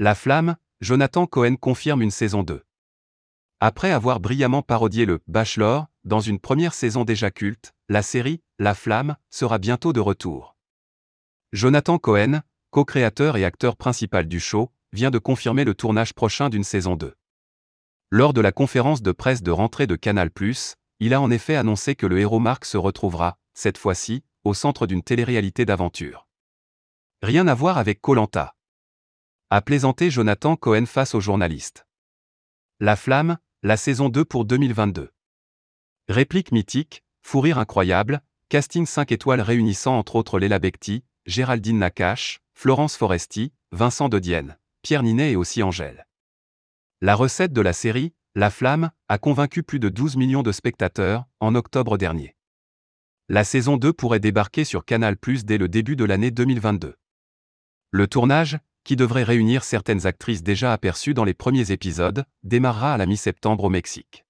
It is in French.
La Flamme, Jonathan Cohen confirme une saison 2. Après avoir brillamment parodié le Bachelor, dans une première saison déjà culte, la série La Flamme sera bientôt de retour. Jonathan Cohen, co-créateur et acteur principal du show, vient de confirmer le tournage prochain d'une saison 2. Lors de la conférence de presse de rentrée de Canal+, il a en effet annoncé que le héros Marc se retrouvera, cette fois-ci, au centre d'une télé-réalité d'aventure. Rien à voir avec Colanta. A plaisanté Jonathan Cohen face aux journalistes. La Flamme, la saison 2 pour 2022. Réplique mythique, fou rire incroyable, casting 5 étoiles réunissant entre autres Léla Becti, Géraldine Nakache, Florence Foresti, Vincent de Dienne, Pierre Ninet et aussi Angèle. La recette de la série, La Flamme, a convaincu plus de 12 millions de spectateurs en octobre dernier. La saison 2 pourrait débarquer sur Canal+ dès le début de l'année 2022. Le tournage, qui devrait réunir certaines actrices déjà aperçues dans les premiers épisodes, démarrera à la mi-septembre au Mexique.